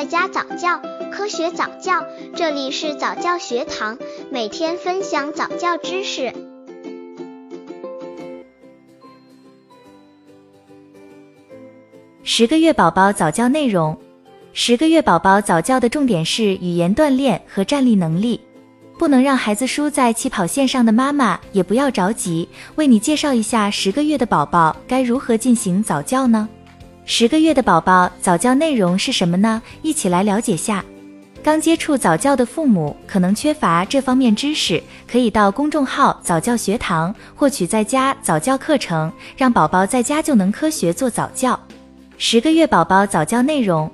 在家早教，科学早教，这里是早教学堂，每天分享早教知识。十个月宝宝早教内容：十个月宝宝早教的重点是语言锻炼和站立能力。不能让孩子输在起跑线上的妈妈也不要着急，为你介绍一下十个月的宝宝该如何进行早教呢？十个月的宝宝早教内容是什么呢？一起来了解下。刚接触早教的父母可能缺乏这方面知识，可以到公众号早教学堂获取在家早教课程，让宝宝在家就能科学做早教。十个月宝宝早教内容。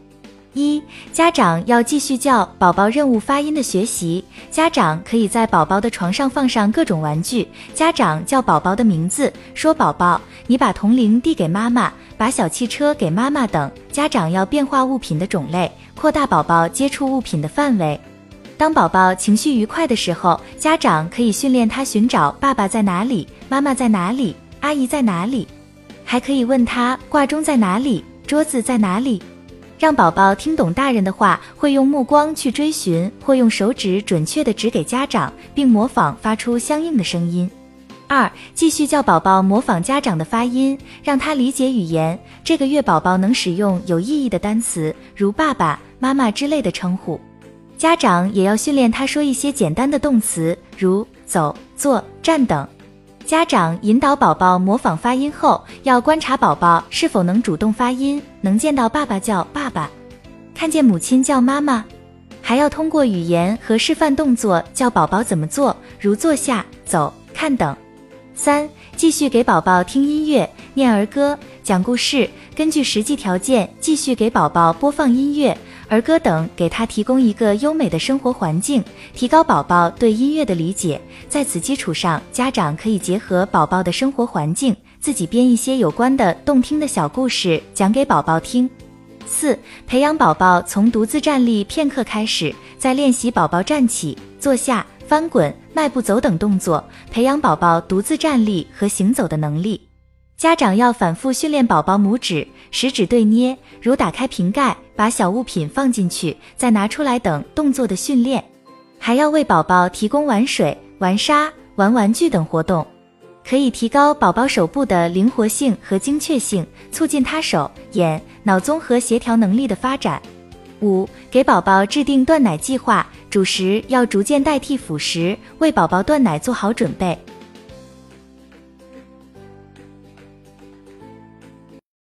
一、家长要继续教宝宝任务发音的学习。家长可以在宝宝的床上放上各种玩具，家长叫宝宝的名字，说宝宝，你把铜铃递给妈妈，把小汽车给妈妈等。家长要变化物品的种类，扩大宝宝接触物品的范围。当宝宝情绪愉快的时候，家长可以训练他寻找爸爸在哪里，妈妈在哪里，阿姨在哪里，还可以问他挂钟在哪里，桌子在哪里。让宝宝听懂大人的话，会用目光去追寻，或用手指准确的指给家长，并模仿发出相应的声音。二、继续教宝宝模仿家长的发音，让他理解语言。这个月宝宝能使用有意义的单词，如爸爸妈妈之类的称呼。家长也要训练他说一些简单的动词，如走、坐、站等。家长引导宝宝模仿发音后，要观察宝宝是否能主动发音，能见到爸爸叫爸爸，看见母亲叫妈妈，还要通过语言和示范动作教宝宝怎么做，如坐下、走、看等。三、继续给宝宝听音乐、念儿歌、讲故事，根据实际条件继续给宝宝播放音乐。儿歌等给他提供一个优美的生活环境，提高宝宝对音乐的理解。在此基础上，家长可以结合宝宝的生活环境，自己编一些有关的动听的小故事讲给宝宝听。四、培养宝宝从独自站立片刻开始，再练习宝宝站起、坐下、翻滚、迈步走等动作，培养宝宝独自站立和行走的能力。家长要反复训练宝宝拇指、食指对捏，如打开瓶盖、把小物品放进去、再拿出来等动作的训练，还要为宝宝提供玩水、玩沙、玩玩具等活动，可以提高宝宝手部的灵活性和精确性，促进他手眼脑综合协调能力的发展。五、给宝宝制定断奶计划，主食要逐渐代替辅食，为宝宝断奶做好准备。